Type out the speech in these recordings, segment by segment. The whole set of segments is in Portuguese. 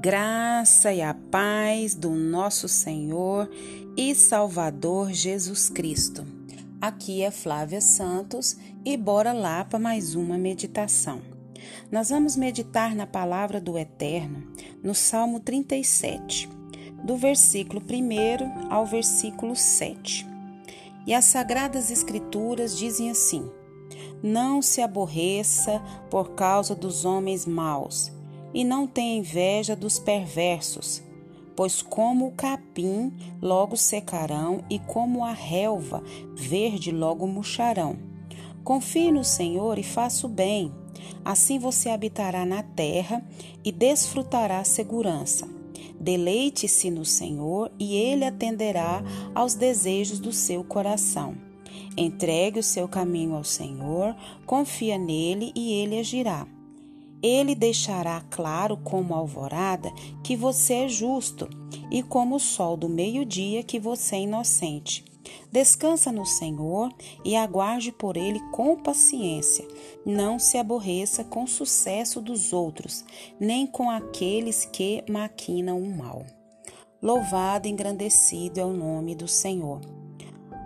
graça e a paz do nosso Senhor e Salvador Jesus Cristo. Aqui é Flávia Santos e bora lá para mais uma meditação. Nós vamos meditar na palavra do Eterno no Salmo 37, do versículo 1 ao versículo 7. E as Sagradas Escrituras dizem assim: Não se aborreça por causa dos homens maus e não tenha inveja dos perversos, pois como o capim logo secarão e como a relva verde logo murcharão. Confie no Senhor e faça o bem, assim você habitará na terra e desfrutará segurança. Deleite-se no Senhor e ele atenderá aos desejos do seu coração. Entregue o seu caminho ao Senhor, confia nele e ele agirá. Ele deixará claro como alvorada que você é justo e como o sol do meio-dia que você é inocente. Descansa no Senhor e aguarde por ele com paciência. Não se aborreça com o sucesso dos outros, nem com aqueles que maquinam o mal. Louvado e engrandecido é o nome do Senhor.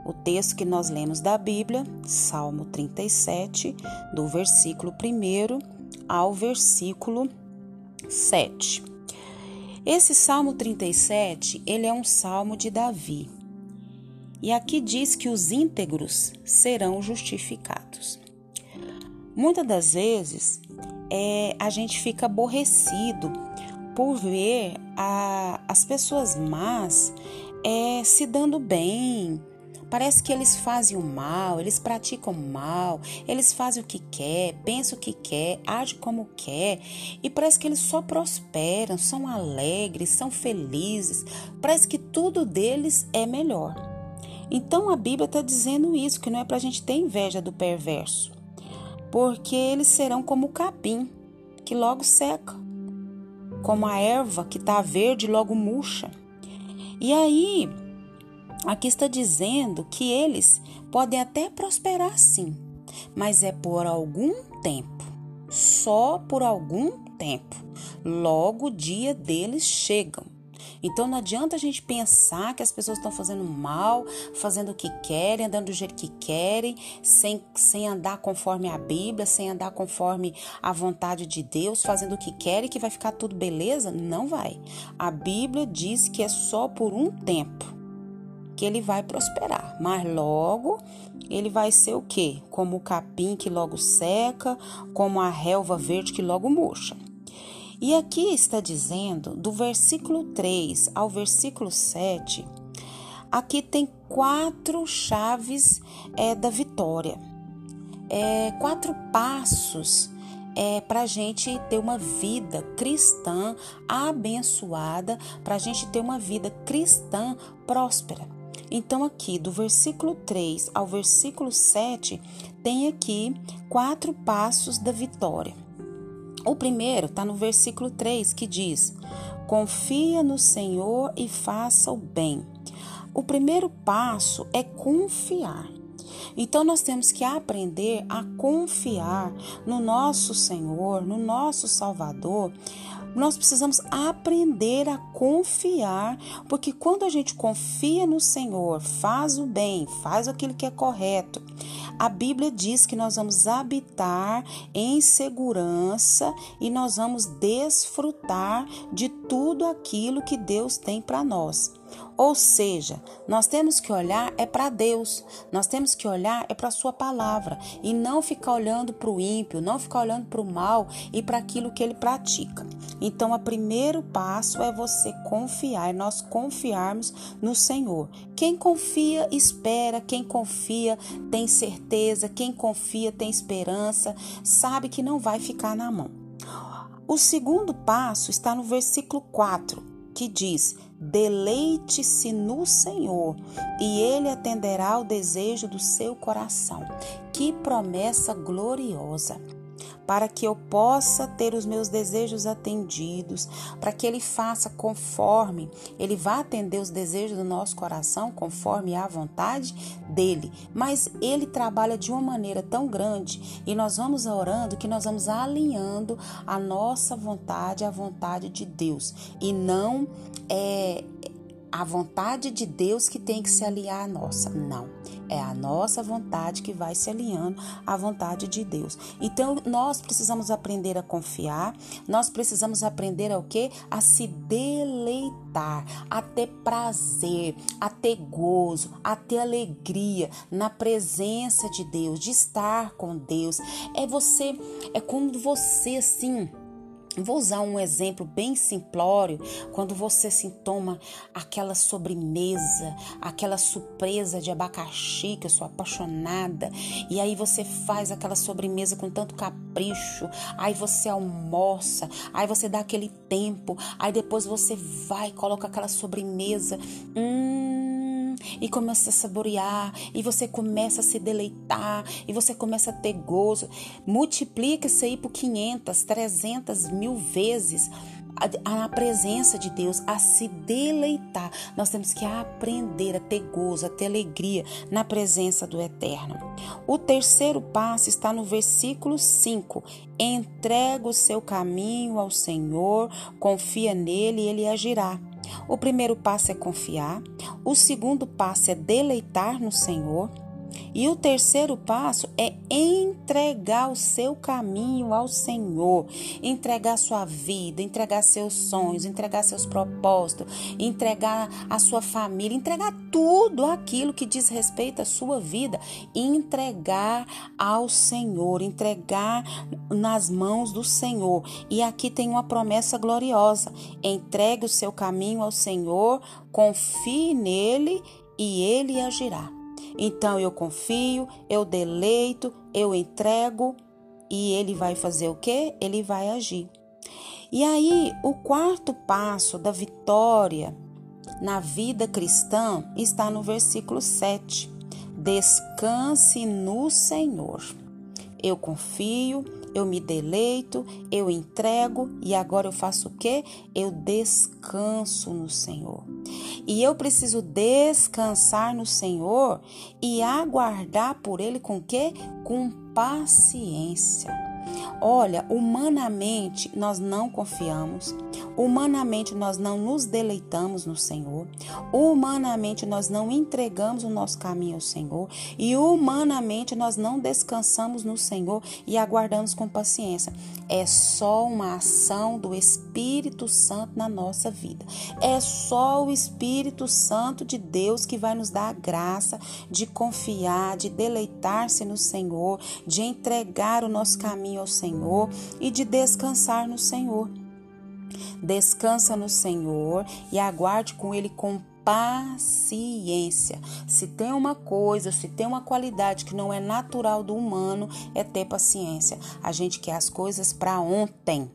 O texto que nós lemos da Bíblia, Salmo 37, do versículo 1 ao versículo 7. Esse Salmo 37, ele é um salmo de Davi. E aqui diz que os íntegros serão justificados. Muitas das vezes é, a gente fica aborrecido por ver a, as pessoas más é, se dando bem, Parece que eles fazem o mal, eles praticam mal, eles fazem o que quer, pensam o que quer, agem como quer, e parece que eles só prosperam, são alegres, são felizes, parece que tudo deles é melhor. Então a Bíblia está dizendo isso, que não é para a gente ter inveja do perverso, porque eles serão como o capim, que logo seca, como a erva que está verde logo murcha. E aí Aqui está dizendo que eles podem até prosperar sim, mas é por algum tempo, só por algum tempo. Logo o dia deles chegam. Então não adianta a gente pensar que as pessoas estão fazendo mal, fazendo o que querem, andando do jeito que querem, sem, sem andar conforme a Bíblia, sem andar conforme a vontade de Deus, fazendo o que querem, que vai ficar tudo beleza. Não vai. A Bíblia diz que é só por um tempo que ele vai prosperar, mas logo ele vai ser o quê? Como o capim que logo seca, como a relva verde que logo murcha. E aqui está dizendo, do versículo 3 ao versículo 7, aqui tem quatro chaves é, da vitória, é, quatro passos é, para a gente ter uma vida cristã abençoada, para a gente ter uma vida cristã próspera. Então, aqui do versículo 3 ao versículo 7, tem aqui quatro passos da vitória. O primeiro está no versículo 3 que diz: Confia no Senhor e faça o bem. O primeiro passo é confiar. Então nós temos que aprender a confiar no nosso Senhor, no nosso Salvador. Nós precisamos aprender a confiar, porque quando a gente confia no Senhor, faz o bem, faz aquilo que é correto, a Bíblia diz que nós vamos habitar em segurança e nós vamos desfrutar de tudo aquilo que Deus tem para nós. Ou seja, nós temos que olhar é para Deus, nós temos que olhar é para a Sua palavra e não ficar olhando para o ímpio, não ficar olhando para o mal e para aquilo que ele pratica. Então, o primeiro passo é você confiar, é nós confiarmos no Senhor. Quem confia, espera, quem confia, tem certeza, quem confia, tem esperança, sabe que não vai ficar na mão. O segundo passo está no versículo 4 que diz: Deleite-se no Senhor e Ele atenderá ao desejo do seu coração. Que promessa gloriosa! Para que eu possa ter os meus desejos atendidos, para que Ele faça conforme, Ele vá atender os desejos do nosso coração, conforme a vontade dEle. Mas Ele trabalha de uma maneira tão grande e nós vamos orando que nós vamos alinhando a nossa vontade à vontade de Deus e não é a vontade de Deus que tem que se aliar à nossa. Não. É a nossa vontade que vai se alinhando à vontade de Deus. Então, nós precisamos aprender a confiar, nós precisamos aprender a o quê? A se deleitar, a ter prazer, a ter gozo, a ter alegria na presença de Deus, de estar com Deus. É você, é como você assim Vou usar um exemplo bem simplório, quando você se toma aquela sobremesa, aquela surpresa de abacaxi, que eu sou apaixonada, e aí você faz aquela sobremesa com tanto capricho, aí você almoça, aí você dá aquele tempo, aí depois você vai coloca aquela sobremesa, hum, e começa a saborear, e você começa a se deleitar, e você começa a ter gozo. Multiplica isso aí por 500, 300 mil vezes na presença de Deus, a se deleitar. Nós temos que aprender a ter gozo, a ter alegria na presença do Eterno. O terceiro passo está no versículo 5. Entrega o seu caminho ao Senhor, confia nele e ele agirá. O primeiro passo é confiar, o segundo passo é deleitar no Senhor. E o terceiro passo é entregar o seu caminho ao Senhor, entregar sua vida, entregar seus sonhos, entregar seus propósitos, entregar a sua família, entregar tudo aquilo que diz respeito à sua vida, entregar ao Senhor, entregar nas mãos do Senhor. E aqui tem uma promessa gloriosa: entregue o seu caminho ao Senhor, confie nele e ele agirá. Então eu confio, eu deleito, eu entrego e ele vai fazer o quê? Ele vai agir. E aí, o quarto passo da vitória na vida cristã está no versículo 7. Descanse no Senhor. Eu confio, eu me deleito, eu entrego e agora eu faço o quê? Eu descanso no Senhor. E eu preciso descansar no Senhor e aguardar por Ele com quê? Com paciência. Olha, humanamente nós não confiamos, humanamente nós não nos deleitamos no Senhor, humanamente nós não entregamos o nosso caminho ao Senhor e humanamente nós não descansamos no Senhor e aguardamos com paciência. É só uma ação do Espírito Santo na nossa vida. É só o Espírito Santo de Deus que vai nos dar a graça de confiar, de deleitar-se no Senhor, de entregar o nosso caminho ao Senhor e de descansar no Senhor. Descansa no Senhor e aguarde com Ele com paciência. Se tem uma coisa, se tem uma qualidade que não é natural do humano, é ter paciência. A gente quer as coisas para ontem,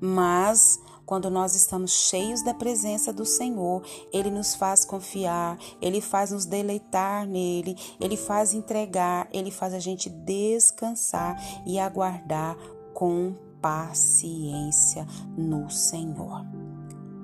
mas quando nós estamos cheios da presença do Senhor, Ele nos faz confiar, Ele faz nos deleitar nele, Ele faz entregar, Ele faz a gente descansar e aguardar com paciência no Senhor.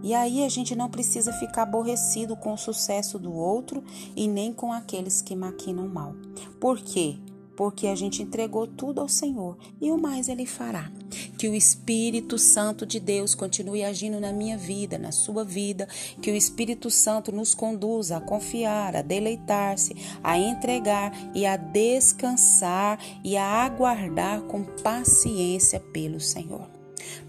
E aí a gente não precisa ficar aborrecido com o sucesso do outro e nem com aqueles que maquinam mal. Por quê? Porque a gente entregou tudo ao Senhor e o mais Ele fará. Que o Espírito Santo de Deus continue agindo na minha vida, na sua vida, que o Espírito Santo nos conduza a confiar, a deleitar-se, a entregar e a descansar e a aguardar com paciência pelo Senhor.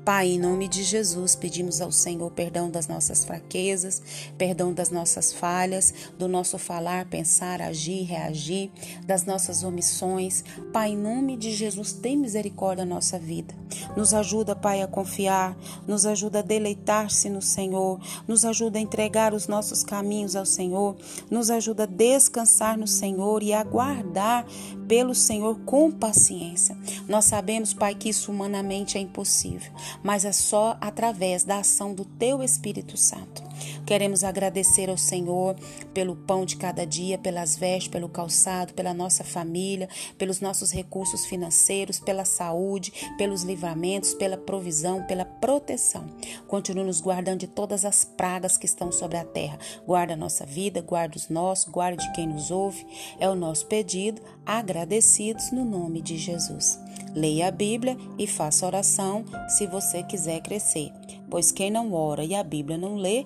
Pai, em nome de Jesus, pedimos ao Senhor perdão das nossas fraquezas, perdão das nossas falhas, do nosso falar, pensar, agir, reagir, das nossas omissões. Pai, em nome de Jesus, tem misericórdia da nossa vida. Nos ajuda, Pai, a confiar, nos ajuda a deleitar-se no Senhor, nos ajuda a entregar os nossos caminhos ao Senhor, nos ajuda a descansar no Senhor e aguardar pelo Senhor com paciência. Nós sabemos, Pai, que isso humanamente é impossível, mas é só através da ação do Teu Espírito Santo. Queremos agradecer ao Senhor pelo pão de cada dia, pelas vestes, pelo calçado, pela nossa família, pelos nossos recursos financeiros, pela saúde, pelos livramentos, pela provisão, pela proteção. Continue nos guardando de todas as pragas que estão sobre a terra. Guarda a nossa vida, guarda os nossos, guarde quem nos ouve. É o nosso pedido, agradecidos no nome de Jesus. Leia a Bíblia e faça oração se você quiser crescer, pois quem não ora e a Bíblia não lê,